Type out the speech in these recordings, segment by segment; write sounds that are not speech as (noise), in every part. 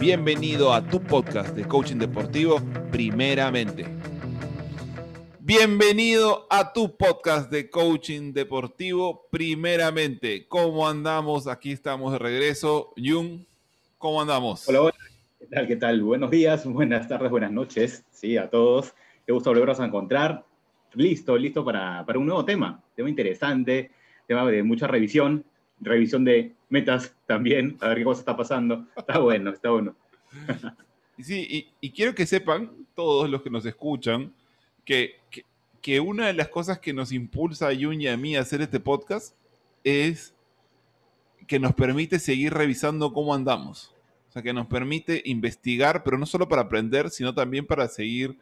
Bienvenido a tu podcast de coaching deportivo, primeramente. Bienvenido a tu podcast de coaching deportivo, primeramente. ¿Cómo andamos? Aquí estamos de regreso. Jung, ¿cómo andamos? Hola, hola. ¿Qué tal? ¿Qué tal? Buenos días, buenas tardes, buenas noches. Sí, a todos. Qué gusto volveros a encontrar. Listo, listo para, para un nuevo tema. Tema interesante, tema de mucha revisión, revisión de metas también, a ver qué cosa está pasando. Está bueno, está bueno. Sí, y, quiero que sepan, todos los que nos escuchan, que, que, una de las cosas que nos impulsa a Jun y a mí a hacer este podcast es que nos permite seguir revisando cómo andamos. O sea, que nos permite investigar, pero no solo para aprender, sino también para seguir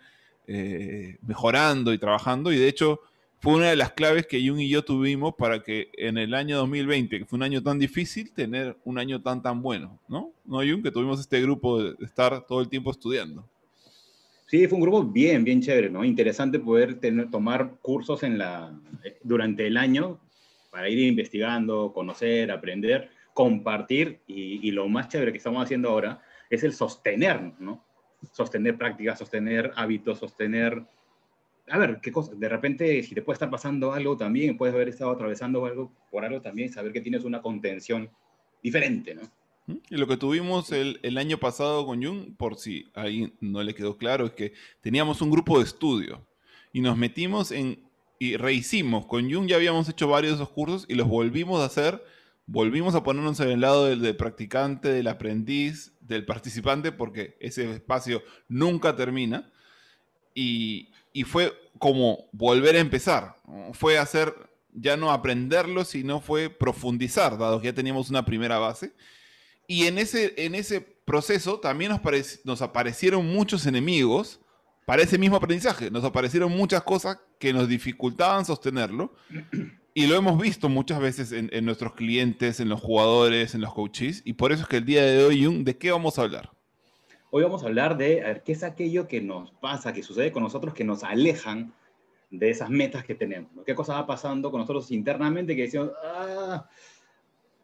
eh, mejorando y trabajando. Y de hecho, fue una de las claves que Jung y yo tuvimos para que en el año 2020, que fue un año tan difícil, tener un año tan tan bueno, ¿no? ¿No, Jung? Que tuvimos este grupo de estar todo el tiempo estudiando. Sí, fue un grupo bien, bien chévere, ¿no? Interesante poder tener, tomar cursos en la, durante el año para ir investigando, conocer, aprender, compartir y, y lo más chévere que estamos haciendo ahora es el sostener, ¿no? Sostener prácticas, sostener hábitos, sostener a ver, qué cosa, de repente si te puede estar pasando algo también, puedes haber estado atravesando algo por algo también, saber que tienes una contención diferente, ¿no? Y lo que tuvimos el, el, año pasado con Jung, por si a alguien no le quedó claro, es que teníamos un grupo de estudio y nos metimos en y rehicimos. Con Jung ya habíamos hecho varios de esos cursos y los volvimos a hacer, volvimos a ponernos en el lado del, del practicante, del aprendiz, del participante, porque ese espacio nunca termina. Y, y fue como volver a empezar. Fue hacer, ya no aprenderlo, sino fue profundizar, dado que ya teníamos una primera base. Y en ese, en ese proceso también nos, nos aparecieron muchos enemigos para ese mismo aprendizaje. Nos aparecieron muchas cosas que nos dificultaban sostenerlo. Y lo hemos visto muchas veces en, en, nuestros clientes, en los jugadores, en los coaches. Y por eso es que el día de hoy, ¿de qué vamos a hablar? Hoy vamos a hablar de a ver, qué es aquello que nos pasa, que sucede con nosotros, que nos alejan de esas metas que tenemos. ¿Qué cosa va pasando con nosotros internamente que decimos, ah,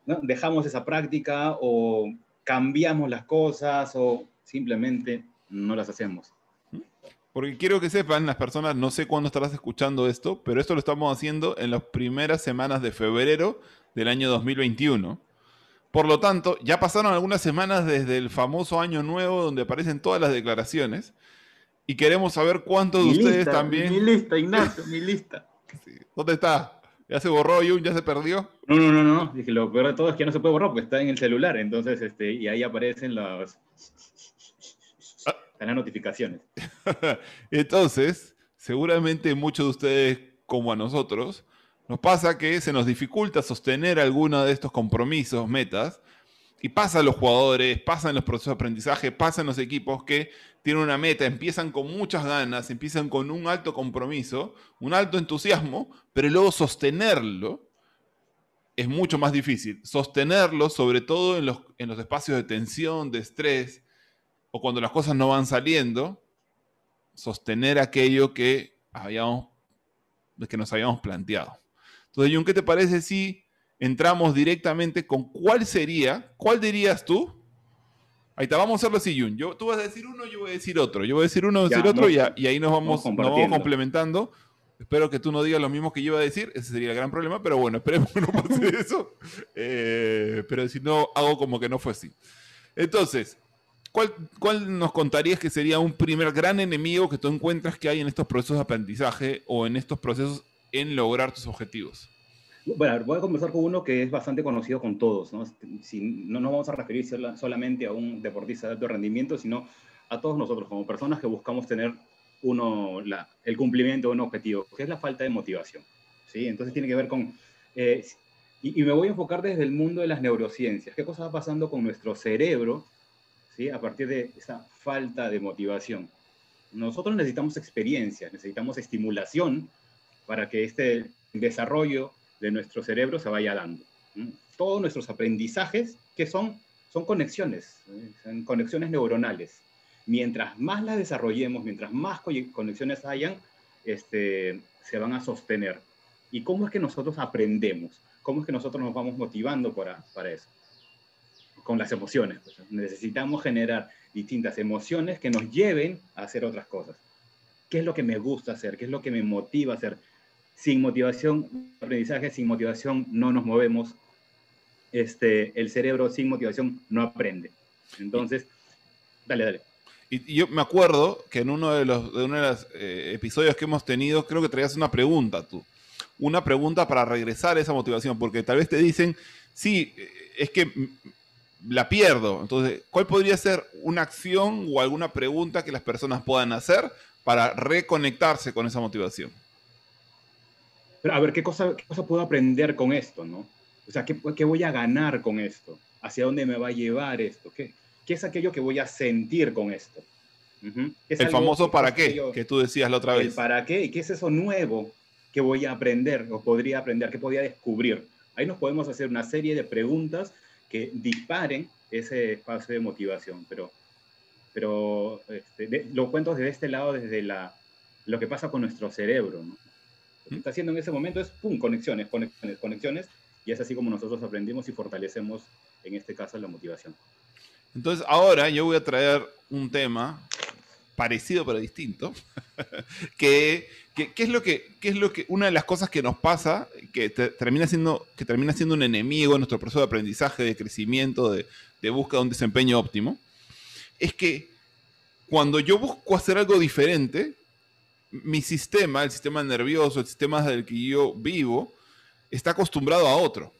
¿no? dejamos esa práctica o cambiamos las cosas o simplemente no las hacemos? Porque quiero que sepan las personas, no sé cuándo estarás escuchando esto, pero esto lo estamos haciendo en las primeras semanas de febrero del año 2021. Por lo tanto, ya pasaron algunas semanas desde el famoso año nuevo donde aparecen todas las declaraciones y queremos saber cuántos de ustedes también... Mi lista, Ignacio, mi lista. (laughs) ¿Dónde está? ¿Ya se borró Jun? ¿Ya se perdió? No, no, no, no. Dije, lo peor de todo es que ya no se puede borrar porque está en el celular. Entonces, este, y ahí aparecen las, ah. las notificaciones. (laughs) entonces, seguramente muchos de ustedes, como a nosotros, nos pasa que se nos dificulta sostener alguno de estos compromisos, metas, y pasa a los jugadores, pasa en los procesos de aprendizaje, pasa en los equipos que tienen una meta, empiezan con muchas ganas, empiezan con un alto compromiso, un alto entusiasmo, pero luego sostenerlo es mucho más difícil. Sostenerlo, sobre todo en los, en los espacios de tensión, de estrés, o cuando las cosas no van saliendo, sostener aquello que, habíamos, que nos habíamos planteado. Entonces, Jun, ¿qué te parece si entramos directamente con cuál sería, cuál dirías tú? Ahí está, vamos a hacerlo así, Jun. Yo, tú vas a decir uno, yo voy a decir otro. Yo voy a decir uno, decir otro y, ahí nos vamos, complementando. Espero que tú no digas lo mismo que yo iba a decir, ese sería el gran problema, pero bueno, esperemos que no pase (laughs) eso. Eh, pero si no, hago como que no fue así. Entonces, ¿cuál, ¿cuál nos contarías que sería un primer gran enemigo que tú encuentras que hay en estos procesos de aprendizaje o en estos procesos en lograr tus objetivos? Bueno, voy a conversar con uno que es bastante conocido con todos. ¿no? Si, no nos vamos a referir solamente a un deportista de alto rendimiento, sino a todos nosotros como personas que buscamos tener uno, el cumplimiento de un objetivo, que es la falta de motivación. ¿sí? Entonces tiene que ver con... Eh, y, y, me voy a enfocar desde el mundo de las neurociencias. ¿Qué cosa va pasando con nuestro cerebro ¿sí? a partir de esa falta de motivación? Nosotros necesitamos experiencia, necesitamos estimulación para que este desarrollo de nuestro cerebro se vaya dando. Todos nuestros aprendizajes, que son, son conexiones, ¿eh? son conexiones neuronales. Mientras más las desarrollemos, mientras más conexiones hayan, este, se van a sostener. ¿Y cómo es que nosotros aprendemos? ¿Cómo es que nosotros nos vamos motivando para, para eso? con las emociones. Pues. Necesitamos generar distintas emociones que nos lleven a hacer otras cosas. ¿Qué es lo que me gusta hacer? ¿Qué es lo que me motiva a hacer? Sin motivación, aprendizaje, sin motivación no nos movemos. Este, el cerebro sin motivación no aprende. Entonces, dale, dale. Y yo me acuerdo que en uno de los, de uno de los eh, episodios que hemos tenido, creo que traías una pregunta tú. Una pregunta para regresar a esa motivación, porque tal vez te dicen, sí, es que la pierdo. Entonces, ¿cuál podría ser una acción o alguna pregunta que las personas puedan hacer para reconectarse con esa motivación? Pero a ver, ¿qué cosa, qué cosa puedo aprender con esto, no? O sea, ¿qué, ¿qué, voy a ganar con esto? ¿Hacia dónde me va a llevar esto? ¿Qué, qué es aquello que voy a sentir con esto? Uh -huh. El famoso para qué, que tú decías la otra vez. El para qué, y qué es eso nuevo que voy a aprender o podría aprender, que podría descubrir. Ahí nos podemos hacer una serie de preguntas que disparen ese espacio de motivación. Pero, pero este, de, lo cuento desde este lado, desde la, lo que pasa con nuestro cerebro. ¿no? Lo que está haciendo en ese momento es, ¡pum!, conexiones, conexiones, conexiones, y es así como nosotros aprendimos y fortalecemos, en este caso, la motivación. Entonces, ahora yo voy a traer un tema parecido pero distinto, (laughs) que, que, que, es lo que, que es lo que una de las cosas que nos pasa, que te, termina siendo que termina siendo un enemigo en nuestro proceso de aprendizaje, de crecimiento, de, de búsqueda de un desempeño óptimo, es que cuando yo busco hacer algo diferente, mi sistema, el sistema nervioso, el sistema del que yo vivo, está acostumbrado a otro.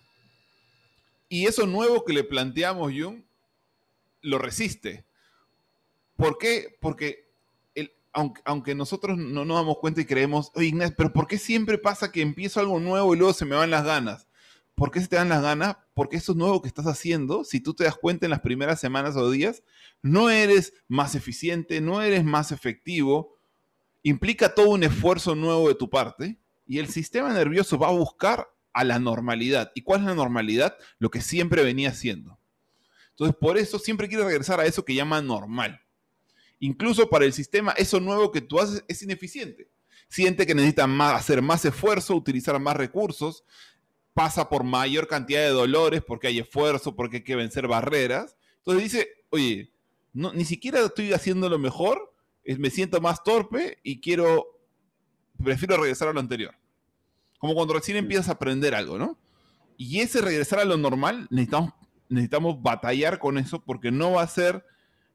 Y eso nuevo que le planteamos, Jung, lo resiste. ¿Por qué? Porque aunque, aunque, nosotros no nos damos cuenta y creemos, oye Ignacio, pero ¿por qué siempre pasa que empiezo algo nuevo y luego se me van las ganas? ¿Por qué se te dan las ganas? Porque eso nuevo que estás haciendo, si tú te das cuenta en las primeras semanas o días, no eres más eficiente, no eres más efectivo, implica todo un esfuerzo nuevo de tu parte y el sistema nervioso va a buscar a la normalidad. ¿Y cuál es la normalidad? Lo que siempre venía haciendo. Entonces, por eso siempre quiere regresar a eso que llama normal. Incluso para el sistema, eso nuevo que tú haces es ineficiente. Siente que necesita hacer más esfuerzo, utilizar más recursos, pasa por mayor cantidad de dolores porque hay esfuerzo, porque hay que vencer barreras. Entonces dice, oye, ni siquiera estoy haciendo lo mejor, me siento más torpe y quiero, prefiero regresar a lo anterior. Como cuando recién empiezas a aprender algo, ¿no? Y ese regresar a lo normal, necesitamos, necesitamos batallar con eso porque no va a ser,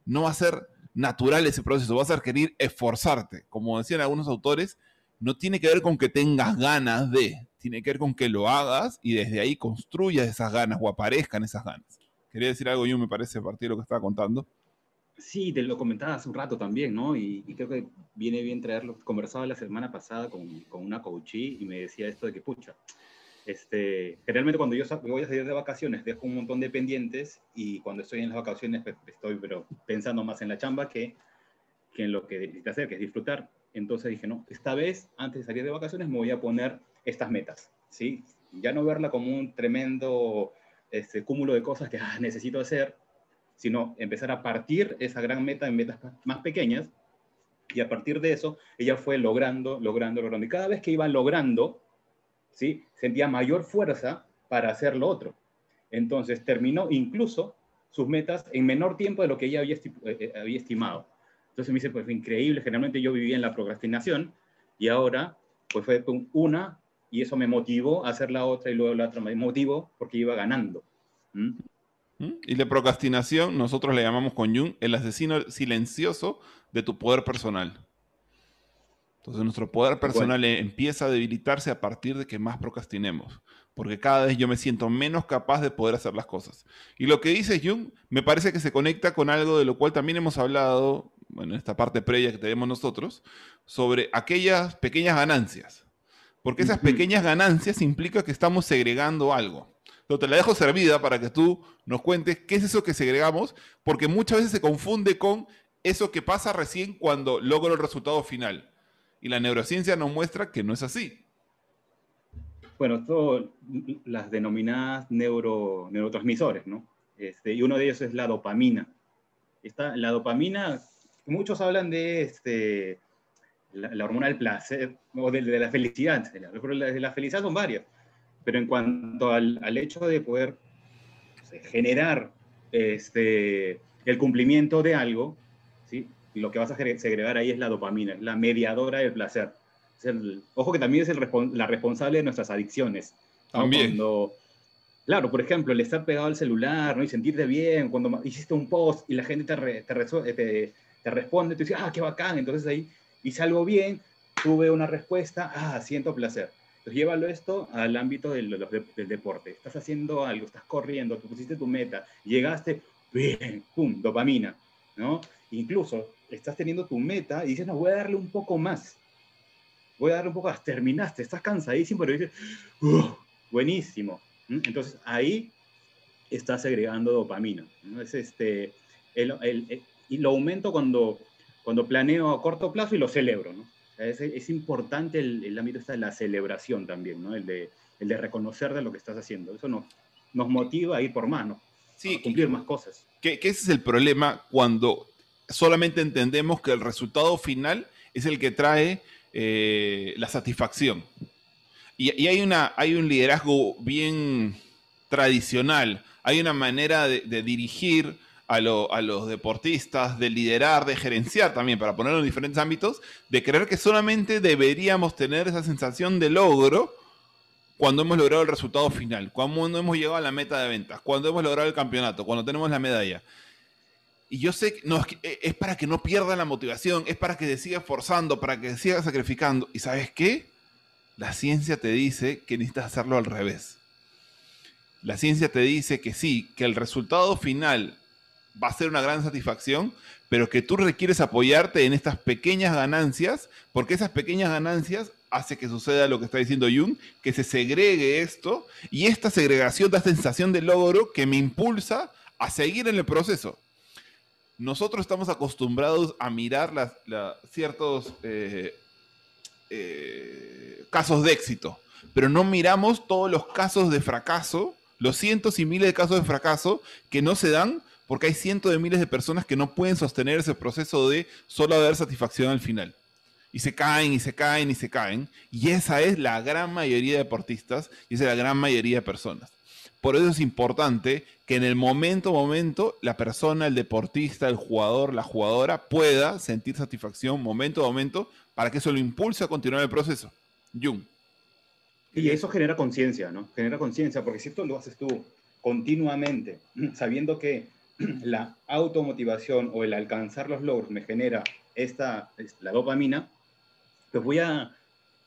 no va a ser natural ese proceso, vas a requerir esforzarte. Como decían algunos autores, no tiene que ver con que tengas ganas de, tiene que ver con que lo hagas y desde ahí construyas esas ganas o aparezcan esas ganas. Quería decir algo yo, me parece, a partir de lo que estaba contando. Sí, te lo comentaba hace un rato también, ¿no? Y, creo que viene bien traerlo. Conversaba la semana pasada con, con una coachí y me decía esto de que, pucha, este, generalmente cuando yo voy a salir de vacaciones dejo un montón de pendientes y cuando estoy en las vacaciones pues, estoy pero pensando más en la chamba que, que en lo que necesito hacer, que es disfrutar. Entonces dije, no, esta vez, antes de salir de vacaciones, me voy a poner estas metas, ¿sí? Ya no verla como un tremendo este, cúmulo de cosas que ah, necesito hacer, sino empezar a partir esa gran meta en metas más pequeñas y a partir de eso ella fue logrando, logrando, logrando. Y cada vez que iba logrando, ¿sí? Sentía mayor fuerza para hacer lo otro. Entonces terminó incluso sus metas en menor tiempo de lo que ella había, eh, había estimado. Entonces me dice, pues increíble, generalmente yo vivía en la procrastinación y ahora pues fue una y eso me motivó a hacer la otra y luego la otra me motivó porque iba ganando. Y la procrastinación, nosotros le llamamos con Jung el asesino silencioso de tu poder personal. Entonces nuestro poder personal bueno. empieza a debilitarse a partir de que más procrastinemos, porque cada vez yo me siento menos capaz de poder hacer las cosas. Y lo que dice Jung me parece que se conecta con algo de lo cual también hemos hablado, bueno, en esta parte previa que tenemos nosotros, sobre aquellas pequeñas ganancias. Porque esas pequeñas ganancias implica que estamos segregando algo. Pero te la dejo servida para que tú nos cuentes qué es eso que segregamos, porque muchas veces se confunde con eso que pasa recién cuando logro el resultado final. Y la neurociencia nos muestra que no es así. Bueno, todo, las denominadas neuro, neurotransmisores, ¿no? Este, y uno de ellos es la dopamina. Esta, la dopamina, muchos hablan de este, la, hormona del placer o de, de la felicidad. La, de la felicidad son varias pero en cuanto al, al hecho de poder generar este, el cumplimiento de algo, ¿sí? Y lo que vas a segregar ahí es la dopamina, es la mediadora del placer. ojo que también es el, la responsable de nuestras adicciones. También. Cuando, claro, por ejemplo, el estar pegado al celular ¿no? y sentirte bien, cuando hiciste un post y la gente te, te, te, te responde, tú dices, ah, qué bacán, entonces ahí hice algo bien, tuve una respuesta, ah, siento placer. Entonces llévalo esto al ámbito del, deporte. Estás haciendo algo, estás corriendo, tú pusiste tu meta, llegaste, bien, pum, dopamina, ¿no? Incluso estás teniendo tu meta y dices, no, voy a darle un poco más. Voy a darle un poco más. Terminaste, estás cansadísimo, pero dices, buenísimo. Entonces ahí estás agregando dopamina. ¿no? Es este, el, el, y lo aumento cuando, cuando planeo a corto plazo y lo celebro. ¿no? Es, importante el, ámbito de la celebración también, ¿no? el, de, el de reconocer de lo que estás haciendo. Eso nos, nos motiva a ir por mano, sí, a cumplir más cosas. Que, ese es el problema cuando solamente entendemos que el resultado final es el que trae eh, la satisfacción. Y, y, hay, una, hay un liderazgo bien tradicional, hay una manera de, de dirigir a, los deportistas, de liderar, de gerenciar también, para ponerlo en diferentes ámbitos, de creer que solamente deberíamos tener esa sensación de logro cuando hemos logrado el resultado final, cuando hemos llegado a la meta de ventas, cuando hemos logrado el campeonato, cuando tenemos la medalla. Y yo sé que no, es, para que no pierda la motivación, es para que se siga esforzando, para que se siga sacrificando. ¿Y sabes qué? La ciencia te dice que necesitas hacerlo al revés. La ciencia te dice que sí, que el resultado final va a ser una gran satisfacción, pero que tú requieres apoyarte en estas pequeñas ganancias, porque esas pequeñas ganancias hace que suceda lo que está diciendo Jung, que se segregue esto, y esta segregación da sensación de logro que me impulsa a seguir en el proceso. Nosotros estamos acostumbrados a mirar ciertos eh, eh, casos de éxito, pero no miramos todos los casos de fracaso, los cientos y miles de casos de fracaso que no se dan porque hay cientos de miles de personas que no pueden sostener ese proceso de solo haber satisfacción al final. Y se caen y se caen y se caen. Y esa es la gran mayoría de deportistas y esa es la gran mayoría de personas. Por eso es importante que en el momento, momento, la persona, el deportista, el jugador, la jugadora pueda sentir satisfacción momento a momento para que eso lo impulse a continuar el proceso. Jung. Y eso genera conciencia, ¿no? Genera conciencia, porque si esto lo haces tú continuamente, (clears throat) sabiendo que (clears throat) la automotivación o el alcanzar los logros me genera esta, la dopamina, pues voy a,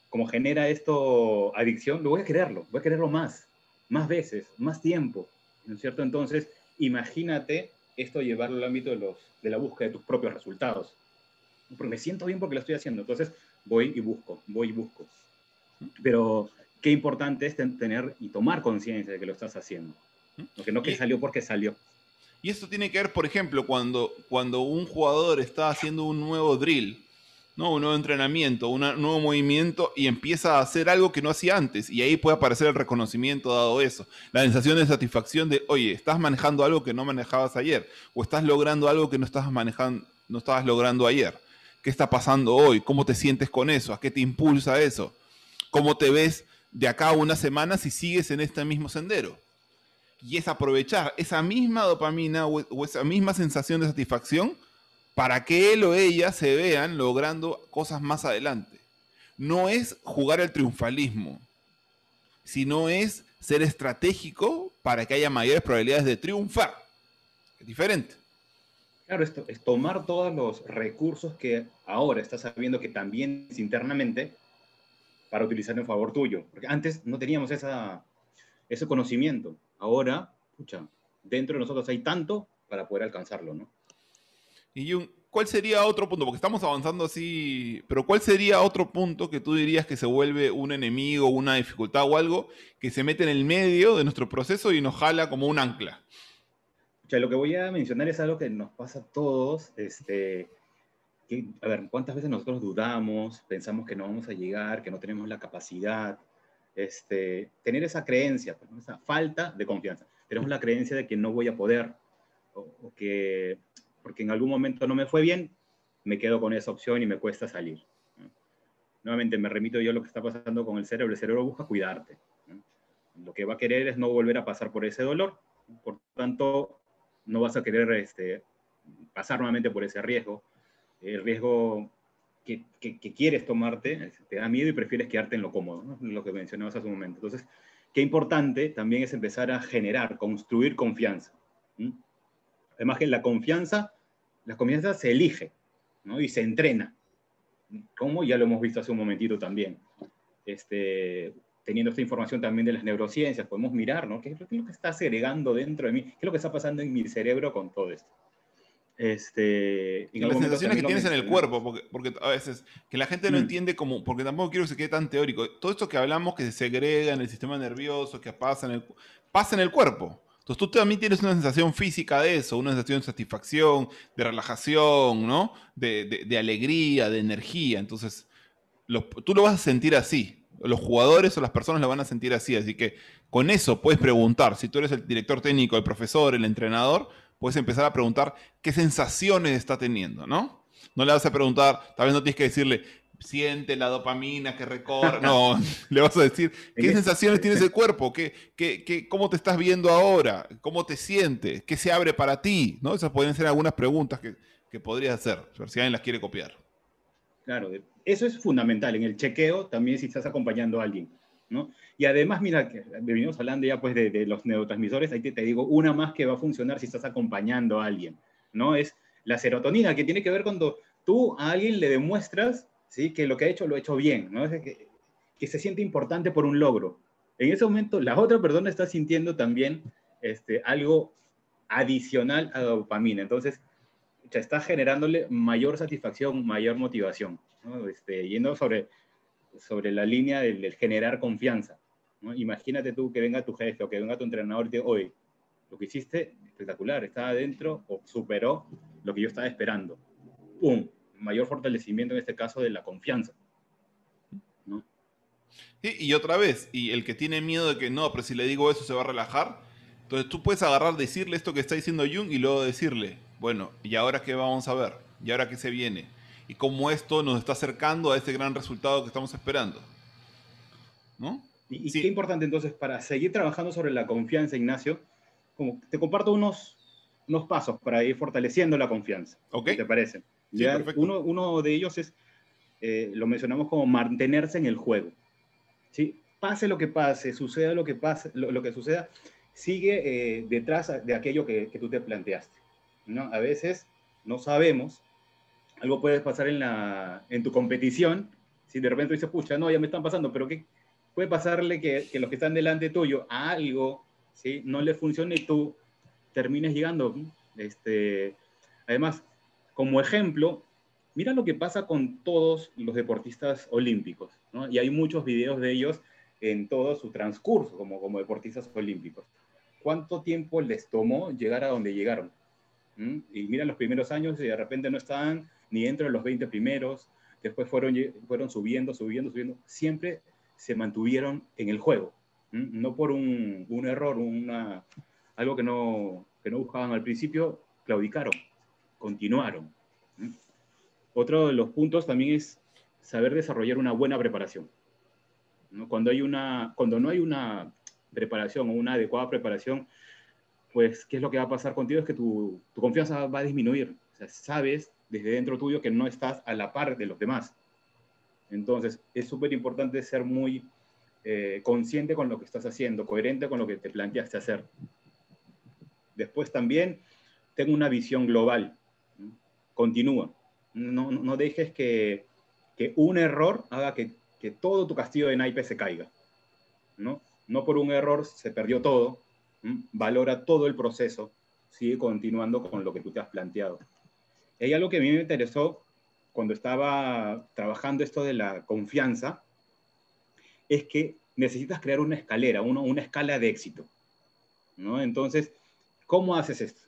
como genera esto adicción, lo voy a quererlo, voy a quererlo más, más veces, más tiempo, ¿no es cierto? Entonces, imagínate esto llevarlo al ámbito de, los, de la búsqueda de tus propios resultados. Porque me siento bien porque lo estoy haciendo, entonces voy y busco, voy y busco. Pero qué importante es tener y tomar conciencia de que lo estás haciendo. Porque no que salió porque salió. Y esto tiene que ver, por ejemplo, cuando, cuando un jugador está haciendo un nuevo drill, ¿no? un nuevo entrenamiento, un nuevo movimiento y empieza a hacer algo que no hacía antes. Y ahí puede aparecer el reconocimiento dado eso. La sensación de satisfacción de, oye, estás manejando algo que no manejabas ayer. O estás logrando algo que no, estás manejando, no estabas logrando ayer. ¿Qué está pasando hoy? ¿Cómo te sientes con eso? ¿A qué te impulsa eso? ¿Cómo te ves de acá a una semana si sigues en este mismo sendero? Y es aprovechar esa misma dopamina o, esa misma sensación de satisfacción para que él o ella se vean logrando cosas más adelante. No es jugar el triunfalismo, sino es ser estratégico para que haya mayores probabilidades de triunfar. Es diferente. Claro, es tomar todos los recursos que ahora estás sabiendo que también es internamente para utilizar en favor tuyo. Porque antes no teníamos esa, ese conocimiento. Ahora, escucha, dentro de nosotros hay tanto para poder alcanzarlo, ¿no? Y ¿cuál sería otro punto? Porque estamos avanzando así, pero ¿cuál sería otro punto que tú dirías que se vuelve un enemigo, una dificultad o algo que se mete en el medio de nuestro proceso y nos jala como un ancla? O sea, lo que voy a mencionar es algo que nos pasa a todos, este, a ver, ¿cuántas veces nosotros dudamos, pensamos que no vamos a llegar, que no tenemos la capacidad, este, tener esa creencia, pues, esa falta de confianza. Tenemos la creencia de que no voy a poder, o, que porque en algún momento no me fue bien, me quedo con esa opción y me cuesta salir. Nuevamente me remito yo a lo que está pasando con el cerebro. El cerebro busca cuidarte. Lo que va a querer es no volver a pasar por ese dolor. Por tanto, no vas a querer este, pasar nuevamente por ese riesgo. El riesgo que, quieres tomarte te da miedo y prefieres quedarte en lo cómodo, lo que mencionabas hace un momento. Entonces, qué importante también es empezar a generar, construir confianza. Además que la confianza, la confianza se elige y se entrena, como ya lo hemos visto hace un momentito también. Este, teniendo esta información también de las neurociencias, podemos mirar, ¿no? ¿Qué es lo que está segregando dentro de mí? ¿Qué es lo que está pasando en mi cerebro con todo esto? Este, las sensaciones que tienes en el cuerpo, porque, porque, a veces que la gente no mm. entiende como, porque tampoco quiero que se quede tan teórico. Todo esto que hablamos que se segrega en el sistema nervioso, que pasa en el, pasa en el cuerpo. Entonces tú también tienes una sensación física de eso, una sensación de satisfacción, de relajación, ¿no? De, de, alegría, de energía. Entonces, tú lo vas a sentir así. Los jugadores o las personas lo van a sentir así. Así que con eso puedes preguntar, si tú eres el director técnico, el profesor, el entrenador, puedes empezar a preguntar qué sensaciones está teniendo, ¿no? No le vas a preguntar, tal vez no tienes que decirle, siente la dopamina que recorre. No, (laughs) le vas a decir, ¿qué sensaciones tienes el cuerpo? ¿Qué, qué, cómo te estás viendo ahora? ¿Cómo te sientes? ¿Qué se abre para ti? ¿No? Esas pueden ser algunas preguntas que, que podrías hacer, si alguien las quiere copiar. Claro, eso es fundamental. En el chequeo, también si estás acompañando a alguien. Y además, mira, que venimos hablando ya pues de, los neurotransmisores, ahí te, te, digo una más que va a funcionar si estás acompañando a alguien, ¿no? Es la serotonina, que tiene que ver cuando tú a alguien le demuestras, ¿sí? Que lo que ha hecho lo ha hecho bien, ¿no? Que, se siente importante por un logro. En ese momento, la otra persona está sintiendo también este, algo adicional a la dopamina. Entonces, está generándole mayor satisfacción, mayor motivación. ¿no? Este, yendo sobre sobre la línea del, generar confianza. Imagínate tú que venga tu jefe o que venga tu entrenador y te diga, oye, lo que hiciste, espectacular, estaba adentro o superó lo que yo estaba esperando. Un mayor fortalecimiento en este caso de la confianza. y otra vez, y el que tiene miedo de que no, pero si le digo eso se va a relajar, entonces tú puedes agarrar, decirle esto que está diciendo Jung y luego decirle, bueno, ¿y ahora qué vamos a ver? ¿Y ahora qué se viene? Y cómo esto nos está acercando a este gran resultado que estamos esperando. ¿No? Y, qué importante entonces para seguir trabajando sobre la confianza, Ignacio, como te comparto unos, unos pasos para ir fortaleciendo la confianza. Okay. ¿Te parece? uno, uno, de ellos es, eh, lo mencionamos como mantenerse en el juego. ¿sí? Pase lo que pase, suceda lo que, pase, lo, que suceda, sigue eh, detrás de aquello que, que, tú te planteaste. ¿no? A veces no sabemos algo puede pasar en, la, en tu competición, si de repente dices, pucha, no, ya me están pasando, pero ¿qué puede pasarle que, los que están delante tuyo a algo ¿sí? no le funcione y tú termines llegando? Este, además, como ejemplo, mira lo que pasa con todos los deportistas olímpicos, ¿no? y hay muchos videos de ellos en todo su transcurso como, como deportistas olímpicos. ¿Cuánto tiempo les tomó llegar a donde llegaron? ¿Mm? Y mira los primeros años y de repente no estaban ni dentro de los 20 primeros, después fueron, fueron subiendo, subiendo, subiendo, siempre se mantuvieron en el juego, no por un, un error, una, algo que no, que no buscaban al principio, claudicaron, continuaron. Otro de los puntos también es saber desarrollar una buena preparación. Cuando, hay una, cuando no hay una preparación o una adecuada preparación, pues, ¿qué es lo que va a pasar contigo? Es que tu, tu confianza va a disminuir. Sabes desde dentro tuyo que no estás a la par de los demás. Entonces, es súper importante ser muy eh, consciente con lo que estás haciendo, coherente con lo que te planteaste hacer. Después también, tengo una visión global. Continúa. No, no dejes que, que, un error haga que, que, todo tu castillo de naipes se caiga. ¿no? no por un error se perdió todo. Valora todo el proceso. Sigue continuando con lo que tú te has planteado. Hay algo que a mí me interesó cuando estaba trabajando esto de la confianza, es que necesitas crear una escalera, una, escala de éxito. ¿no? Entonces, ¿cómo haces esto?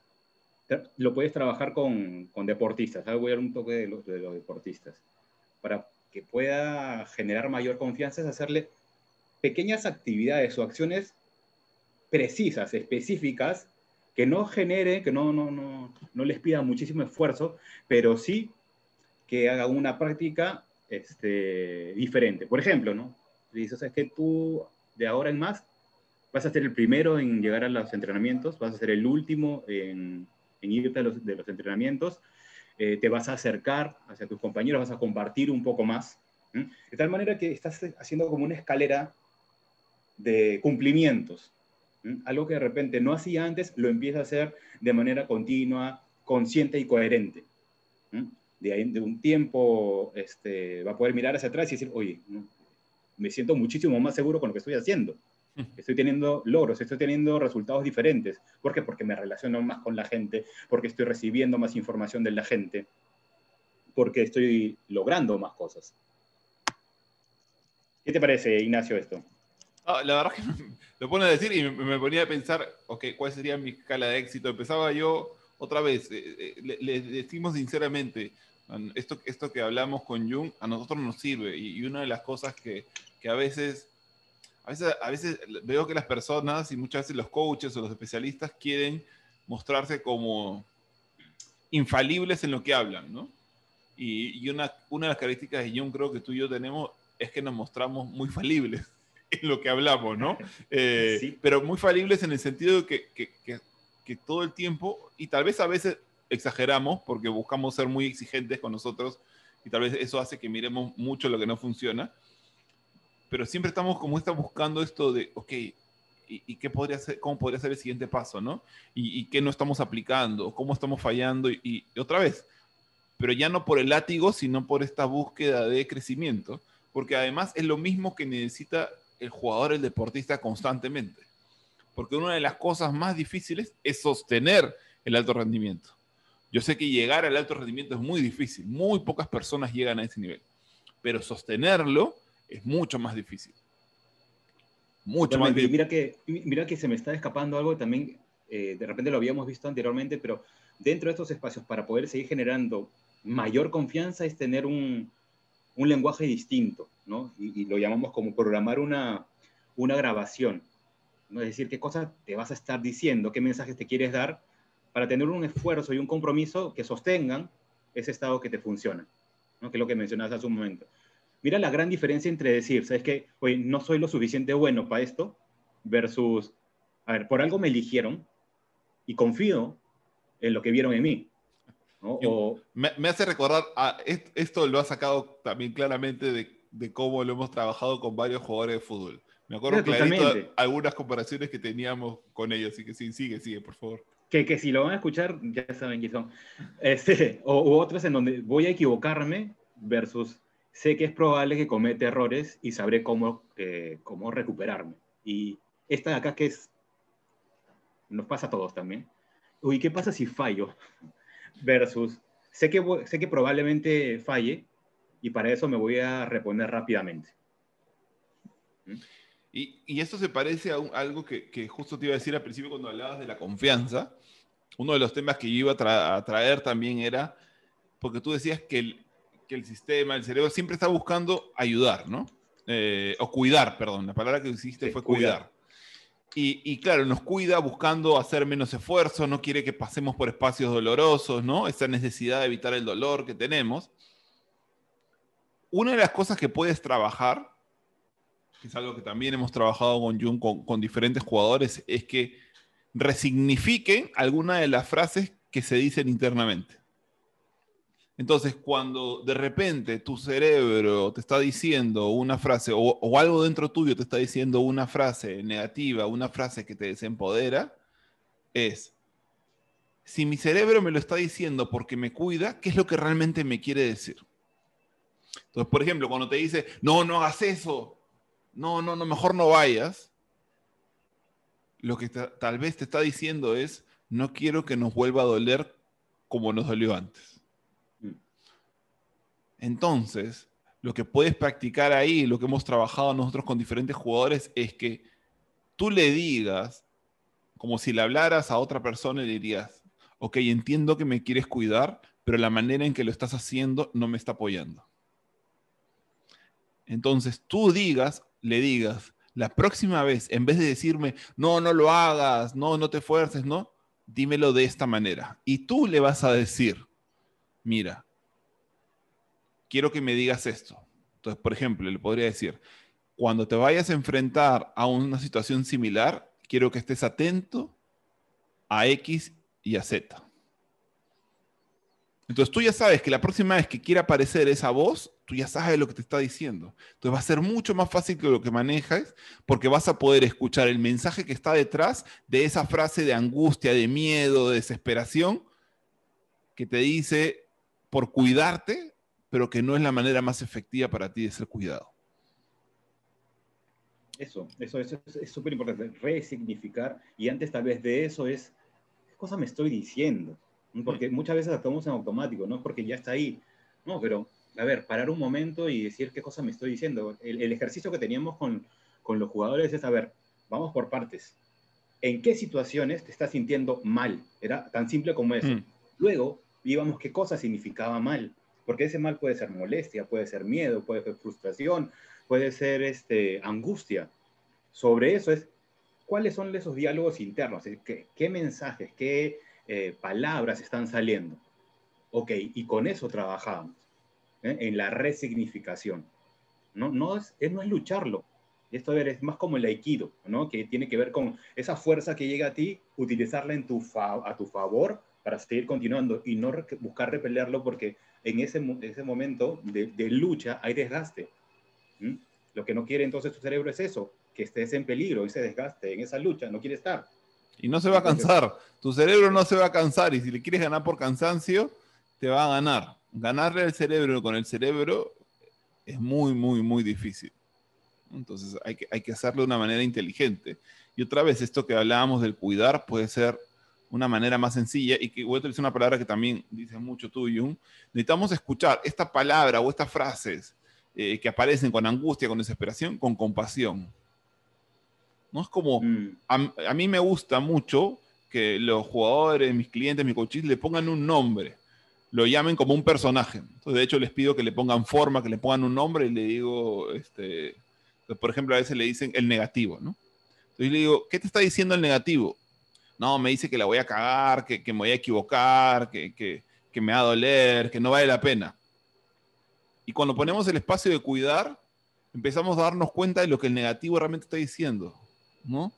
Lo puedes trabajar con, deportistas. Ahora voy a dar un toque de los, de los deportistas. Para que pueda generar mayor confianza es hacerle pequeñas actividades o acciones precisas, específicas, que no genere, que no, no, no, no les pida muchísimo esfuerzo, pero sí que haga una práctica este, diferente. Por ejemplo, ¿no? Dices, es que tú de ahora en más vas a ser el primero en llegar a los entrenamientos, vas a ser el último en, irte a los, de los entrenamientos, eh, te vas a acercar hacia tus compañeros, vas a compartir un poco más, de tal manera que estás haciendo como una escalera de cumplimientos, algo que de repente no hacía antes, lo empieza a hacer de manera continua, consciente y coherente. De, ahí, de un tiempo este, va a poder mirar hacia atrás y decir, oye, me siento muchísimo más seguro con lo que estoy haciendo. Estoy teniendo logros, estoy teniendo resultados diferentes. ¿Por qué? Porque me relaciono más con la gente, porque estoy recibiendo más información de la gente, porque estoy logrando más cosas. ¿Qué te parece, Ignacio, esto? Ah, la verdad que (laughs) lo pone a decir y me, ponía a pensar, ok, ¿cuál sería mi escala de éxito? Empezaba yo otra vez, eh, eh, le, decimos sinceramente, esto, esto que hablamos con Jung a nosotros nos sirve y, una de las cosas que, que a veces a veces, a veces veo que las personas y muchas veces los coaches o los especialistas quieren mostrarse como infalibles en lo que hablan, ¿no? Y, una, una de las características de Jung creo que tú y yo tenemos es que nos mostramos muy falibles (laughs) en lo que hablamos, ¿no? Eh, sí. Pero muy falibles en el sentido de que, que, que, que, todo el tiempo, y tal vez a veces exageramos porque buscamos ser muy exigentes con nosotros y tal vez eso hace que miremos mucho lo que no funciona, pero siempre estamos como está buscando esto de, ok, ¿y, qué podría ser, cómo podría ser el siguiente paso, no? ¿Y, qué no estamos aplicando? ¿Cómo estamos fallando? Y, otra vez, pero ya no por el látigo, sino por esta búsqueda de crecimiento, porque además es lo mismo que necesita el jugador, el deportista constantemente. Porque una de las cosas más difíciles es sostener el alto rendimiento. Yo sé que llegar al alto rendimiento es muy difícil, muy pocas personas llegan a ese nivel, pero sostenerlo es mucho más difícil. Mucho más difícil. Mira que, mira que se me está escapando algo también, eh, de repente lo habíamos visto anteriormente, pero dentro de estos espacios, para poder seguir generando mayor confianza, es tener un, un lenguaje distinto, ¿no? Y, lo llamamos como programar una, una grabación, ¿no? Es decir, qué cosas te vas a estar diciendo, qué mensajes te quieres dar para tener un esfuerzo y un compromiso que sostengan ese estado que te funciona, ¿no? Que es lo que mencionabas hace un momento. Mira la gran diferencia entre decir, ¿sabes qué? Oye, no soy lo suficiente bueno para esto, versus, a ver, por algo me eligieron y confío en lo que vieron en mí. Me, hace recordar, a, esto lo ha sacado también claramente de, cómo lo hemos trabajado con varios jugadores de fútbol. Me acuerdo clarito algunas comparaciones que teníamos con ellos, así que sí, sigue, sigue, por favor. Que, que si lo van a escuchar, ya saben quién son. Este, o, otras en donde voy a equivocarme versus sé que es probable que cometa errores y sabré cómo, eh, cómo recuperarme. Y esta de acá que es, nos pasa a todos también. Uy, ¿qué pasa si fallo? (laughs) Versus, sé que, sé que probablemente falle y para eso me voy a reponer rápidamente. ¿Mm? Y, y, esto se parece a, algo que, que, justo te iba a decir al principio cuando hablabas de la confianza. Uno de los temas que yo iba a traer también era, porque tú decías que el, el sistema, el cerebro siempre está buscando ayudar, ¿no? Eh, o cuidar, perdón, la palabra que hiciste fue cuidar. Y, claro, nos cuida buscando hacer menos esfuerzo, no quiere que pasemos por espacios dolorosos, ¿no? Esa necesidad de evitar el dolor que tenemos. Una de las cosas que puedes trabajar, que es algo que también hemos trabajado con Jung, con, diferentes jugadores, es que resignifiquen alguna de las frases que se dicen internamente. Entonces, cuando de repente tu cerebro te está diciendo una frase o, algo dentro tuyo te está diciendo una frase negativa, una frase que te desempodera, es, si mi cerebro me lo está diciendo porque me cuida, ¿qué es lo que realmente me quiere decir? Entonces, por ejemplo, cuando te dice, no, no hagas eso, no, no, no, mejor no vayas, lo que tal vez te está diciendo es, no quiero que nos vuelva a doler como nos dolió antes. Entonces, lo que puedes practicar ahí, lo que hemos trabajado nosotros con diferentes jugadores, es que tú le digas, como si le hablaras a otra persona y le dirías, ok, entiendo que me quieres cuidar, pero la manera en que lo estás haciendo no me está apoyando. Entonces tú digas, le digas, la próxima vez, en vez de decirme, no, no lo hagas, no, no te fuerces, no, dímelo de esta manera. Y tú le vas a decir, mira, quiero que me digas esto. Entonces, por ejemplo, le podría decir, cuando te vayas a enfrentar a una situación similar, quiero que estés atento a X y a Z. Entonces tú ya sabes que la próxima vez que quiera aparecer esa voz, tú ya sabes lo que te está diciendo. Entonces va a ser mucho más fácil que lo que manejas porque vas a poder escuchar el mensaje que está detrás de esa frase de angustia, de miedo, de desesperación que te dice por cuidarte, pero que no es la manera más efectiva para ti de ser cuidado. Eso, eso, eso es súper importante, resignificar. Y antes tal vez de eso es, ¿qué cosa me estoy diciendo? Porque muchas veces actuamos en automático, ¿no? Porque ya está ahí. No, pero, a ver, parar un momento y decir qué cosa me estoy diciendo. El, ejercicio que teníamos con, con los jugadores es, a ver, vamos por partes. ¿En qué situaciones te estás sintiendo mal? Era tan simple como eso. Mm. Luego, íbamos qué cosa significaba mal. Porque ese mal puede ser molestia, puede ser miedo, puede ser frustración, puede ser este, angustia. Sobre eso es, ¿cuáles son esos diálogos internos? ¿Qué, qué mensajes, qué eh, palabras están saliendo. Ok, y con eso trabajamos, ¿eh? en la resignificación. No, no, es, no es lucharlo. Esto es más como el aikido, ¿no? que tiene que ver con esa fuerza que llega a ti, utilizarla a tu favor para seguir continuando y no buscar repelerlo porque en ese, ese momento de, lucha hay desgaste. Lo que no quiere entonces tu cerebro es eso, que estés en peligro, ese desgaste, en esa lucha, no quiere estar. Y no se va a cansar. Tu cerebro no se va a cansar. Y si le quieres ganar por cansancio, te va a ganar. Ganarle al cerebro con el cerebro es muy, muy, muy difícil. Entonces hay que, hay que hacerlo de una manera inteligente. Y otra vez, esto que hablábamos del cuidar puede ser una manera más sencilla y que voy a utilizar una palabra que también dice mucho tú, Jung. Necesitamos escuchar esta palabra o estas frases eh, que aparecen con angustia, con desesperación, con compasión. ¿No? Es como, mm. a, mí me gusta mucho que los jugadores, mis clientes, mis coaches, le pongan un nombre, lo llamen como un personaje. Entonces, de hecho, les pido que le pongan forma, que le pongan un nombre y le digo, este, pues, por ejemplo, a veces le dicen el negativo, ¿no? Entonces le digo, ¿qué te está diciendo el negativo? No, me dice que la voy a cagar, que, me voy a equivocar, que, que me va a doler, que no vale la pena. Y cuando ponemos el espacio de cuidar, empezamos a darnos cuenta de lo que el negativo realmente está diciendo. ¿No?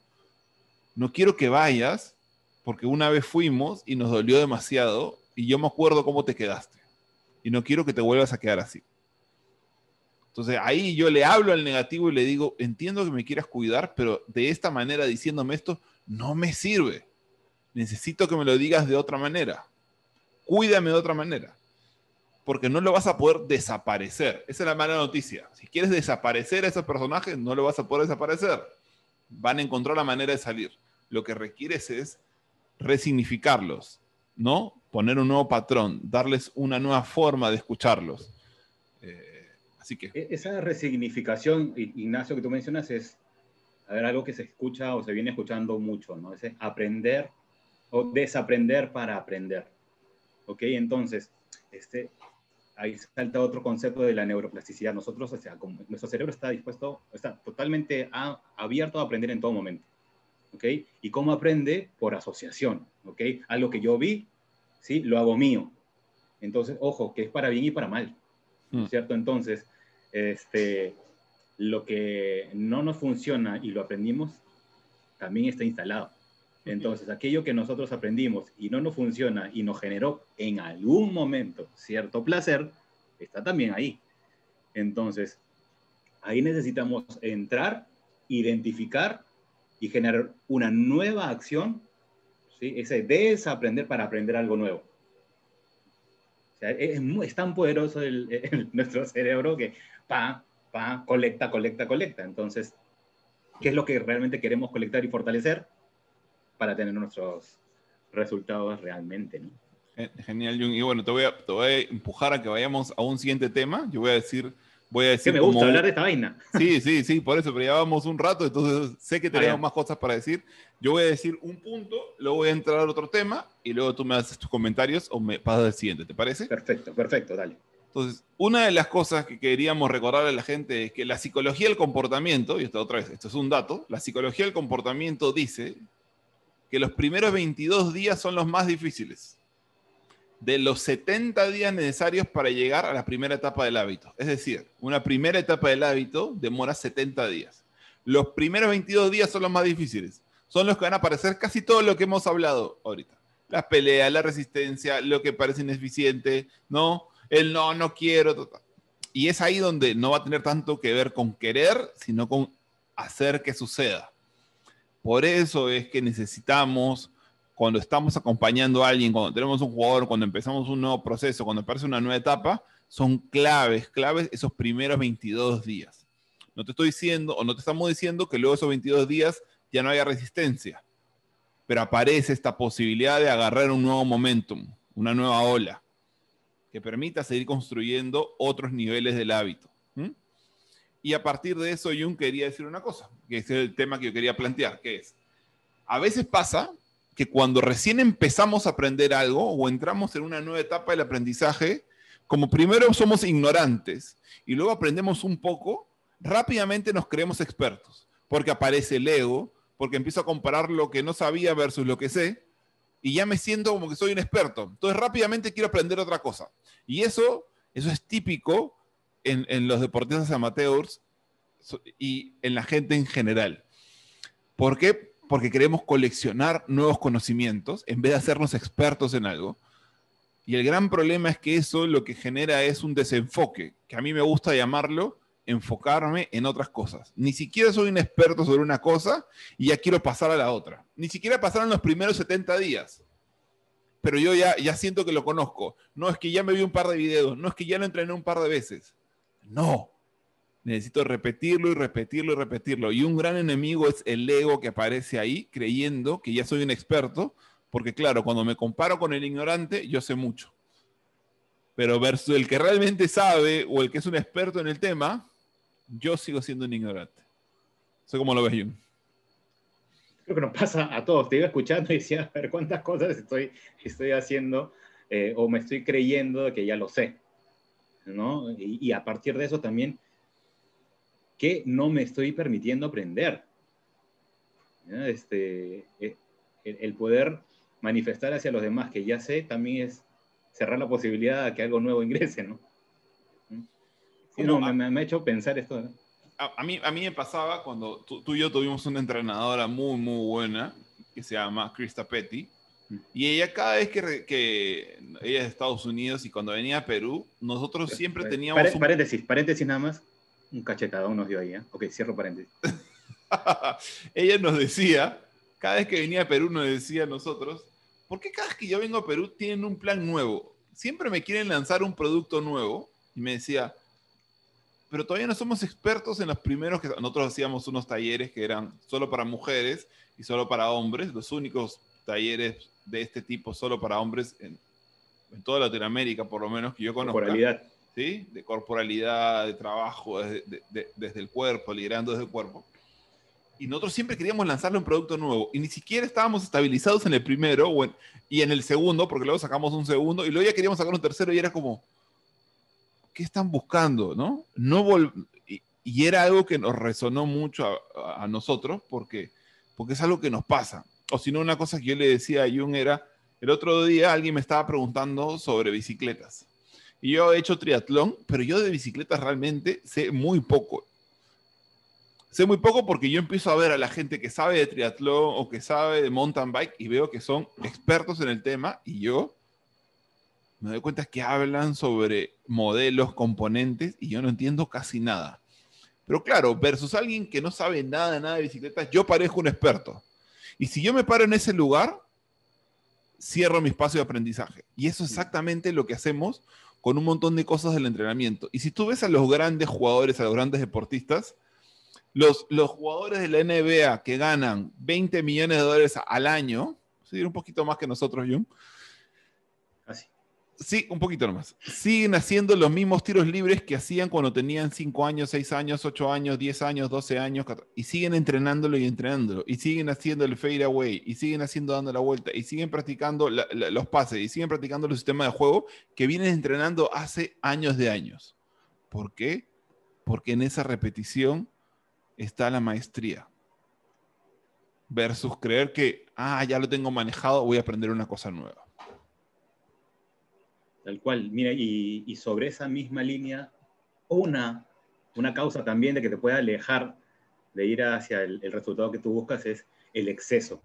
No quiero que vayas porque una vez fuimos y nos dolió demasiado y yo me acuerdo cómo te quedaste. Y no quiero que te vuelvas a quedar así. Entonces ahí yo le hablo al negativo y le digo, entiendo que me quieras cuidar, pero de esta manera diciéndome esto no me sirve. Necesito que me lo digas de otra manera. Cuídame de otra manera. Porque no lo vas a poder desaparecer. Esa es la mala noticia. Si quieres desaparecer a esos personajes, no lo vas a poder desaparecer van a encontrar la manera de salir. Lo que requieres es resignificarlos, ¿no? Poner un nuevo patrón, darles una nueva forma de escucharlos. Eh, así que. E-, esa resignificación, Ignacio, que tú mencionas, es a algo que se escucha o se viene escuchando mucho, ¿no? Es aprender o desaprender para aprender. ¿Ok? Entonces, este, ahí salta otro concepto de la neuroplasticidad. Nosotros, o sea, como nuestro cerebro está dispuesto, está totalmente abierto a aprender en todo momento. ¿Ok? ¿Y cómo aprende? Por asociación. ¿Ok? Algo que yo vi, ¿sí? Lo hago mío. Entonces, ojo, que es para bien y para mal. Mm. ¿Cierto? Entonces, este, lo que no nos funciona y lo aprendimos, también está instalado. Entonces, aquello que nosotros aprendimos y no nos funciona y nos generó en algún momento cierto placer, está también ahí. Entonces, ahí necesitamos entrar, identificar y generar una nueva acción, ¿sí? ese desaprender para aprender algo nuevo. O sea, es, tan poderoso (laughs) nuestro cerebro que pa, pa, colecta, colecta, colecta. Entonces, ¿qué es lo que realmente queremos colectar y fortalecer? Para tener nuestros resultados realmente, ¿no? Genial, Jung. Y bueno, te voy, a, te voy a empujar a que vayamos a un siguiente tema. Yo voy a decir, voy a decir. Que me gusta hablar de esta vaina. Sí, sí, sí, por eso, pero ya vamos un rato, entonces sé que tenemos más cosas para decir. Yo voy a decir un punto, luego voy a entrar a otro tema y luego tú me haces tus comentarios o me pasas al siguiente, ¿te parece? Perfecto, perfecto, dale. Entonces, una de las cosas que queríamos recordar a la gente es que la psicología del comportamiento, y esto otra vez, esto es un dato, la psicología del comportamiento dice que los primeros 22 días son los más difíciles. de los 70 días necesarios para llegar a la primera etapa del hábito. Es decir, una primera etapa del hábito demora 70 días. Los primeros 22 días son los más difíciles. Son los que van a aparecer casi todo lo que hemos hablado ahorita. Las peleas, la resistencia, lo que parece ineficiente, ¿no? El no, no quiero. Y es ahí donde no va a tener tanto que ver con querer, sino con hacer que suceda. Por eso es que necesitamos cuando estamos acompañando a alguien, cuando tenemos un jugador, cuando empezamos un nuevo proceso, cuando aparece una nueva etapa, son claves, claves esos primeros 22 días. No te estoy diciendo, o no te estamos diciendo que luego esos 22 días ya no haya resistencia, pero aparece esta posibilidad de agarrar un nuevo momentum, una nueva ola, que permita seguir construyendo otros niveles del hábito. Y a partir de eso, Jung quería decir una cosa, que es el tema que yo quería plantear, que es, a veces pasa que cuando recién empezamos a aprender algo o entramos en una nueva etapa del aprendizaje, como primero somos ignorantes y luego aprendemos un poco, rápidamente nos creemos expertos, porque aparece el ego, porque empiezo a comparar lo que no sabía versus lo que sé, y ya me siento como que soy un experto. Entonces rápidamente quiero aprender otra cosa. Y eso, eso es típico en, en los deportistas amateurs y en la gente en general. ¿Por qué? porque queremos coleccionar nuevos conocimientos en vez de hacernos expertos en algo. Y el gran problema es que eso lo que genera es un desenfoque, que a mí me gusta llamarlo enfocarme en otras cosas. Ni siquiera soy un experto sobre una cosa y ya quiero pasar a la otra. Ni siquiera pasaron los primeros 70 días. Pero yo ya, ya siento que lo conozco. No es que ya me vi un par de videos, no es que ya lo entrené un par de veces. No, necesito repetirlo y repetirlo y repetirlo. Y un gran enemigo es el ego que aparece ahí creyendo que ya soy un experto, porque claro, cuando me comparo con el ignorante, yo sé mucho. Pero versus el que realmente sabe o el que es un experto en el tema, yo sigo siendo un ignorante. Sé cómo lo ves, Jun. Creo que nos pasa a todos. Te iba escuchando y decía, a ver cuántas cosas estoy, estoy haciendo eh, o me estoy creyendo que ya lo sé. ¿No? y a partir de eso también que no me estoy permitiendo aprender. Este, eh, el, poder manifestar hacia los demás que ya sé también es cerrar la posibilidad de que algo nuevo ingrese, ¿no? me, ha hecho pensar esto. A, mí, a mí me pasaba cuando tú, y yo tuvimos una entrenadora muy, muy buena que se llama Krista Petty. Y ella cada vez que, que, ella es de Estados Unidos y cuando venía a Perú, nosotros siempre teníamos... Paréntesis, paréntesis nada más un cachetadón nos dio ahí, ¿eh? Ok, cierro paréntesis. (laughs) Ella nos decía, cada vez que venía a Perú nos decía a nosotros, ¿por qué cada vez que yo vengo a Perú tienen un plan nuevo? Siempre me quieren lanzar un producto nuevo. Y me decía, pero todavía no somos expertos en los primeros que nosotros hacíamos unos talleres que eran solo para mujeres y solo para hombres, los únicos talleres de este tipo solo para hombres en, en toda Latinoamérica, por lo menos que yo conozco. ¿sí? de corporalidad, de trabajo desde, el cuerpo, liderando desde el cuerpo. Y nosotros siempre queríamos lanzarle un producto nuevo y ni siquiera estábamos estabilizados en el primero y en el segundo, porque luego sacamos un segundo y luego ya queríamos sacar un tercero y era como, ¿qué están buscando? ¿no? no y, era algo que nos resonó mucho a, nosotros porque, porque es algo que nos pasa. O si no, una cosa que yo le decía a Jung era, el otro día alguien me estaba preguntando sobre bicicletas. Y yo he hecho triatlón, pero yo de bicicletas realmente sé muy poco. Sé muy poco porque yo empiezo a ver a la gente que sabe de triatlón o que sabe de mountain bike y veo que son expertos en el tema y yo me doy cuenta que hablan sobre modelos, componentes y yo no entiendo casi nada. Pero claro, versus alguien que no sabe nada, nada de bicicletas, yo parezco un experto. Y si yo me paro en ese lugar, cierro mi espacio de aprendizaje. Y eso es exactamente lo que hacemos con un montón de cosas del entrenamiento. Y si tú ves a los grandes jugadores, a los grandes deportistas, los, los jugadores de la NBA que ganan 20 millones de dólares al año, un poquito más que nosotros, Jung, Sí, un poquito nomás. Siguen haciendo los mismos tiros libres que hacían cuando tenían 5 años, 6 años, 8 años, 10 años, 12 años, y siguen entrenándolo y entrenándolo, y siguen haciendo el fade away, y siguen haciendo dando la vuelta, y siguen practicando los pases, y siguen practicando los sistemas de juego que vienen entrenando hace años de años. ¿Por qué? Porque en esa repetición está la maestría. Versus creer que, ah, ya lo tengo manejado, voy a aprender una cosa nueva. Tal cual. Mira, y, sobre esa misma línea, una, una causa también de que te pueda alejar de ir hacia el, resultado que tú buscas es el exceso.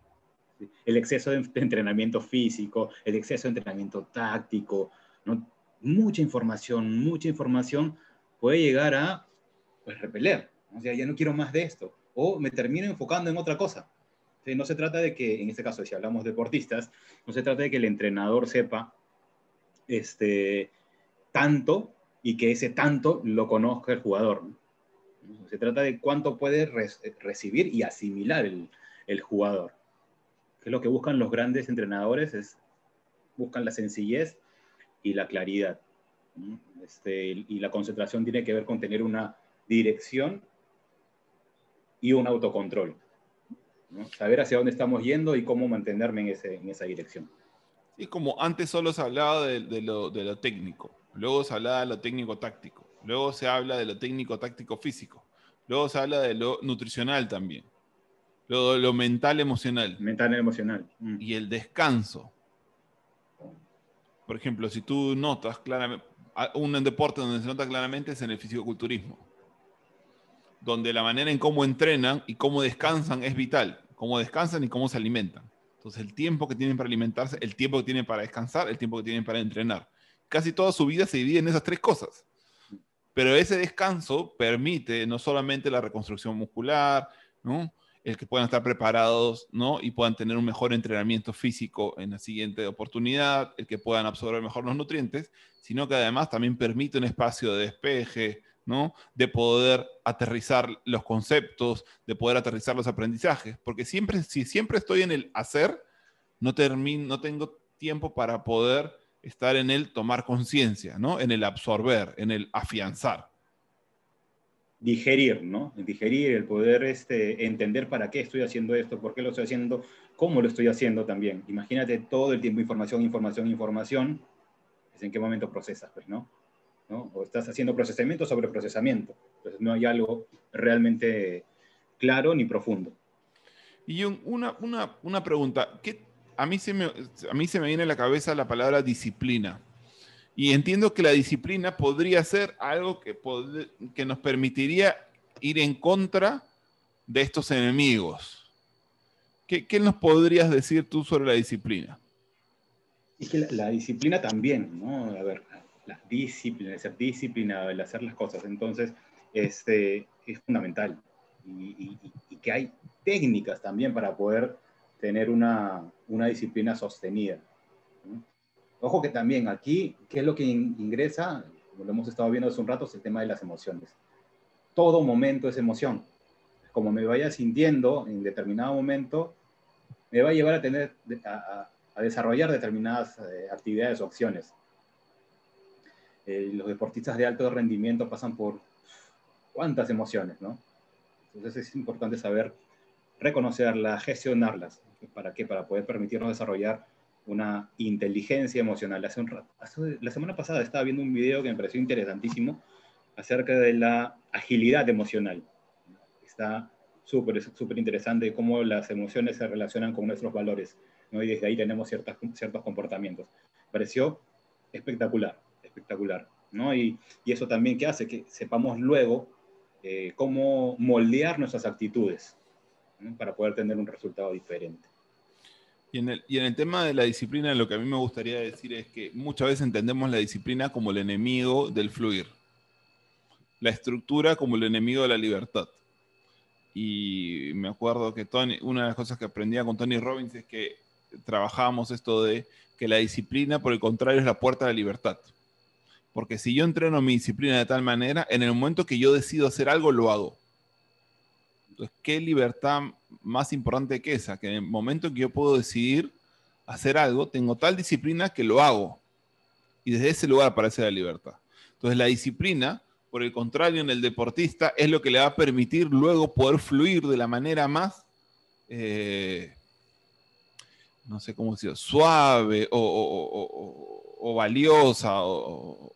El exceso de, entrenamiento físico, el exceso de entrenamiento táctico, ¿no? mucha información, mucha información puede llegar a pues, repeler. O sea, ya no quiero más de esto. O me termino enfocando en otra cosa. no se trata de que, en este caso, si hablamos de deportistas, no se trata de que el entrenador sepa este, tanto y que ese tanto lo conozca el jugador. Se trata de cuánto puede recibir y asimilar el, el jugador. Que es lo que buscan los grandes entrenadores, es buscan la sencillez y la claridad. Este, y la concentración tiene que ver con tener una dirección y un autocontrol. Saber hacia dónde estamos yendo y cómo mantenerme en, ese, en esa dirección. Y como antes solo se hablaba de, de, lo, de, lo, técnico, luego se hablaba de lo técnico-táctico, luego se habla de lo técnico-táctico-físico, luego se habla de lo nutricional también, luego de lo mental-emocional. Mental-emocional. Mm. Y el descanso. Por ejemplo, si tú notas claramente, un deporte donde se nota claramente es en el fisicoculturismo, donde la manera en cómo entrenan y cómo descansan es vital, cómo descansan y cómo se alimentan. Entonces, el tiempo que tienen para alimentarse, el tiempo que tienen para descansar, el tiempo que tienen para entrenar. Casi toda su vida se divide en esas tres cosas. Pero ese descanso permite no solamente la reconstrucción muscular, ¿no? el que puedan estar preparados ¿no? y puedan tener un mejor entrenamiento físico en la siguiente oportunidad, el que puedan absorber mejor los nutrientes, sino que además también permite un espacio de despeje, ¿no? de poder aterrizar los conceptos, de poder aterrizar los aprendizajes, porque siempre, si siempre estoy en el hacer, no, termino, no tengo tiempo para poder estar en el tomar conciencia, ¿no? en el absorber, en el afianzar digerir, ¿no? Digerir, el poder este, entender para qué estoy haciendo esto, por qué lo estoy haciendo, cómo lo estoy haciendo también. Imagínate todo el tiempo información, información, información, es en qué momento procesas, pues, ¿no? ¿No? O estás haciendo procesamiento sobre procesamiento. Entonces no hay algo realmente claro ni profundo. Y una, una, una pregunta, ¿qué, a, mí se me, a mí se me viene a la cabeza la palabra disciplina. Y entiendo que la disciplina podría ser algo que, que nos permitiría ir en contra de estos enemigos. ¿Qué, ¿Qué, nos podrías decir tú sobre la disciplina? Es que la, disciplina también, ¿no? A ver, la disciplina, el ser disciplinado, el hacer las cosas, entonces, este, es fundamental. Y, y, que hay técnicas también para poder tener una, una disciplina sostenida. Ojo que también aquí, ¿qué es lo que ingresa? Como lo hemos estado viendo hace un rato, es el tema de las emociones. Todo momento es emoción. Como me vaya sintiendo en determinado momento, me va a llevar a, tener, a, desarrollar determinadas eh, actividades o acciones. Eh, los deportistas de alto rendimiento pasan por cuántas emociones, ¿no? Entonces es importante saber reconocerlas, gestionarlas. ¿Para qué? Para poder permitirnos desarrollar una inteligencia emocional. Hace un la semana pasada estaba viendo un video que me pareció interesantísimo acerca de la agilidad emocional. Está súper súper interesante cómo las emociones se relacionan con nuestros valores, ¿no? y desde ahí tenemos ciertas, ciertos comportamientos. Pareció espectacular, espectacular. ¿no? Y, y eso también que hace que sepamos luego eh, cómo moldear nuestras actitudes para poder tener un resultado diferente. Y en, el, y en el tema de la disciplina, lo que a mí me gustaría decir es que muchas veces entendemos la disciplina como el enemigo del fluir, la estructura como el enemigo de la libertad. Y me acuerdo que Tony, una de las cosas que aprendía con Tony Robbins es que trabajábamos esto de que la disciplina, por el contrario, es la puerta de la libertad. Porque si yo entreno mi disciplina de tal manera, en el momento que yo decido hacer algo, lo hago. Entonces, ¿qué libertad más importante que esa? Que en el momento en que yo puedo decidir hacer algo, tengo tal disciplina que lo hago. Y desde ese lugar aparece la libertad. Entonces, la disciplina, por el contrario, en el deportista, es lo que le va a permitir luego poder fluir de la manera más, eh, no sé cómo decirlo, suave o, valiosa, o,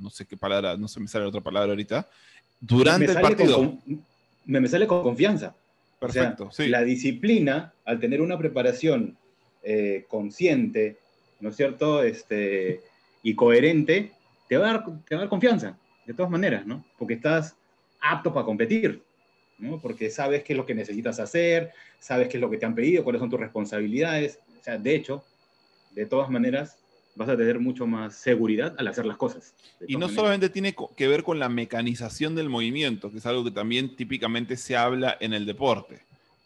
no sé qué palabra, no se me sale otra palabra ahorita, durante el partido me, sale con confianza. Perfecto, sí. La disciplina, al tener una preparación eh, consciente, ¿no es cierto? Este, y coherente, te va, a dar, te va a dar confianza, de todas maneras, ¿no? Porque estás apto para competir, ¿no? Porque sabes qué es lo que necesitas hacer, sabes qué es lo que te han pedido, cuáles son tus responsabilidades. O sea, de hecho, de todas maneras, vas a tener mucho más seguridad al hacer las cosas. Y no solamente tiene que ver con la mecanización del movimiento, que es algo que también típicamente se habla en el deporte.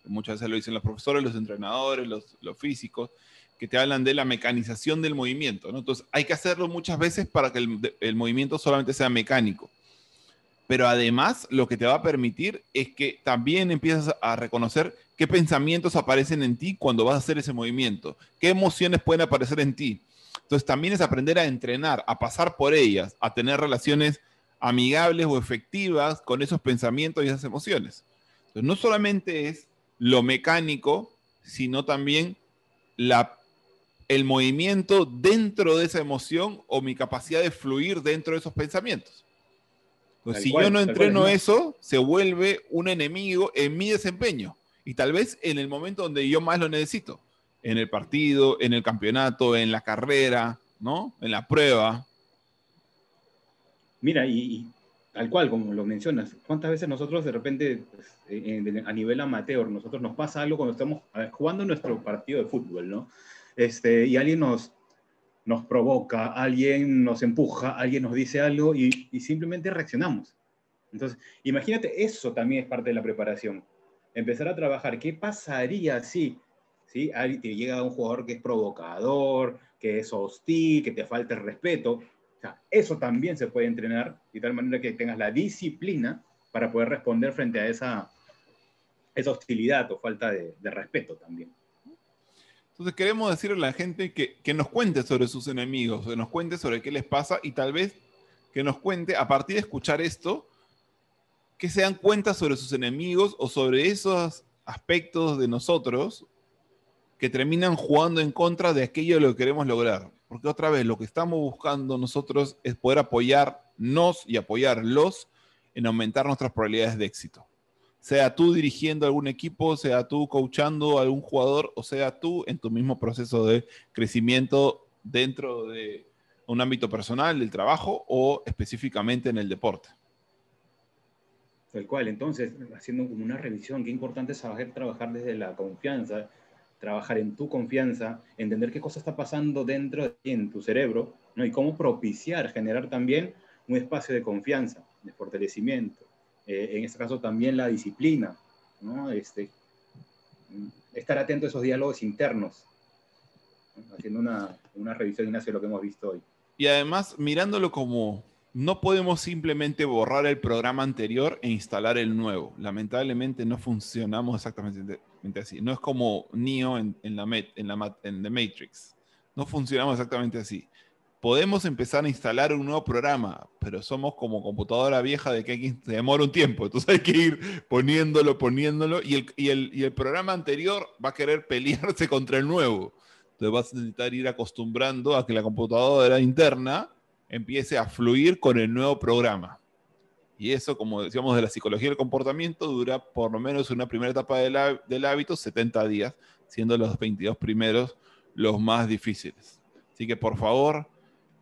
Muchas veces lo dicen los profesores, los entrenadores, los, los físicos, que te hablan de la mecanización del movimiento. ¿no? Entonces, hay que hacerlo muchas veces para que el, el movimiento solamente sea mecánico pero además lo que te va a permitir es que también empiezas a reconocer qué pensamientos aparecen en ti cuando vas a hacer ese movimiento, qué emociones pueden aparecer en ti. Entonces también es aprender a entrenar, a pasar por ellas, a tener relaciones amigables o efectivas con esos pensamientos y esas emociones. Entonces no solamente es lo mecánico, sino también la, el movimiento dentro de esa emoción o mi capacidad de fluir dentro de esos pensamientos si yo no entreno eso, se vuelve un enemigo en mi desempeño. Y tal vez en el momento donde yo más lo necesito. En el partido, en el campeonato, en la carrera, ¿no? En la prueba. Mira, y, tal cual, como lo mencionas, ¿cuántas veces nosotros de repente, pues, a nivel amateur, nosotros nos pasa algo cuando estamos jugando nuestro partido de fútbol, ¿no? Este, y alguien nos, nos provoca, alguien nos empuja, alguien nos dice algo y, simplemente reaccionamos. Entonces, imagínate, eso también es parte de la preparación. Empezar a trabajar, ¿qué pasaría si ¿sí? te llega un jugador que es provocador, que es hostil, que te falta respeto? Eso también se puede entrenar de tal manera que tengas la disciplina para poder responder frente a esa, esa hostilidad o falta de respeto también. Entonces queremos decirle a la gente que, que nos cuente sobre sus enemigos, que nos cuente sobre qué les pasa y tal vez que nos cuente a partir de escuchar esto, que se dan cuenta sobre sus enemigos o sobre esos aspectos de nosotros que terminan jugando en contra de aquello lo que queremos lograr. Porque otra vez, lo que estamos buscando nosotros es poder apoyarnos y apoyarlos en aumentar nuestras probabilidades de éxito sea tú dirigiendo algún equipo, sea tú coachando a algún jugador, o sea tú en tu mismo proceso de crecimiento dentro de un ámbito personal, del trabajo o específicamente en el deporte. Tal cual, entonces, haciendo como una revisión, qué importante es saber trabajar desde la confianza, trabajar en tu confianza, entender qué cosa está pasando dentro de ti, en tu cerebro, ¿no? y cómo propiciar, generar también un espacio de confianza, de fortalecimiento, eh, en este caso también la disciplina, ¿no? Este, estar atento a esos diálogos internos, haciendo una, una revisión, Ignacio, de lo que hemos visto hoy. Y además, mirándolo como no podemos simplemente borrar el programa anterior e instalar el nuevo. Lamentablemente no funcionamos exactamente No es como Neo en, la, The Matrix. No funcionamos exactamente así podemos empezar a instalar un nuevo programa, pero somos como computadora vieja de que hay se demora un tiempo, entonces hay que ir poniéndolo, poniéndolo, y el, y, el, y el, programa anterior va a querer pelearse (laughs) contra el nuevo. Entonces vas a necesitar ir acostumbrando a que la computadora interna empiece a fluir con el nuevo programa. Y eso, como decíamos, de la psicología del comportamiento, dura por lo menos una primera etapa del, del hábito, 70 días, siendo los 22 primeros los más difíciles. Así que por favor,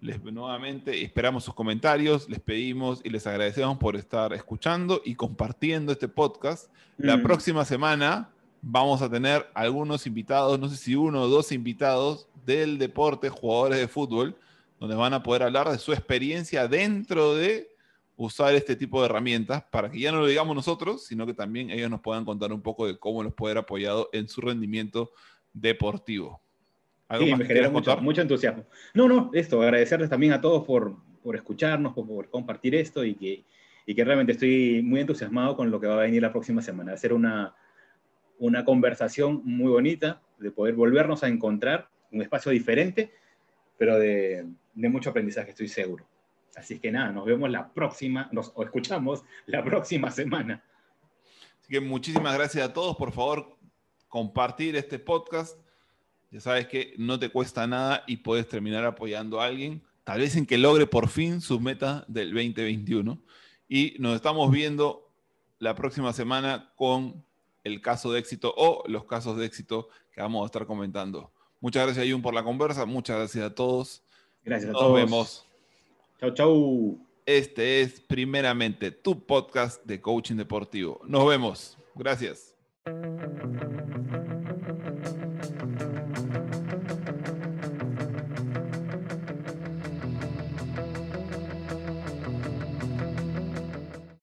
les, nuevamente esperamos sus comentarios, les pedimos y les agradecemos por estar escuchando y compartiendo este podcast. La mm. próxima semana vamos a tener algunos invitados, no sé si uno o dos invitados del deporte, jugadores de fútbol, donde van a poder hablar de su experiencia dentro de usar este tipo de herramientas para que ya no lo digamos nosotros, sino que también ellos nos puedan contar un poco de cómo los puede haber apoyado en su rendimiento deportivo sí, me genera mucho, mucho, entusiasmo. No, no, esto, agradecerles también a todos por, por escucharnos, por, por, compartir esto y que, y que realmente estoy muy entusiasmado con lo que va a venir la próxima semana. Hacer una, una conversación muy bonita, de poder volvernos a encontrar, un espacio diferente, pero de, de mucho aprendizaje, estoy seguro. Así que nada, nos vemos la próxima, nos o escuchamos la próxima semana. Así que muchísimas gracias a todos. Por favor, compartir este podcast ya sabes que no te cuesta nada y puedes terminar apoyando a alguien, tal vez en que logre por fin su meta del 2021. Y nos estamos viendo la próxima semana con el caso de éxito o los casos de éxito que vamos a estar comentando. Muchas gracias, Jun, por la conversa. Muchas gracias a todos. Gracias a Nos todos. vemos. Chau, chau. Este es primeramente tu podcast de coaching deportivo. Nos vemos. Gracias.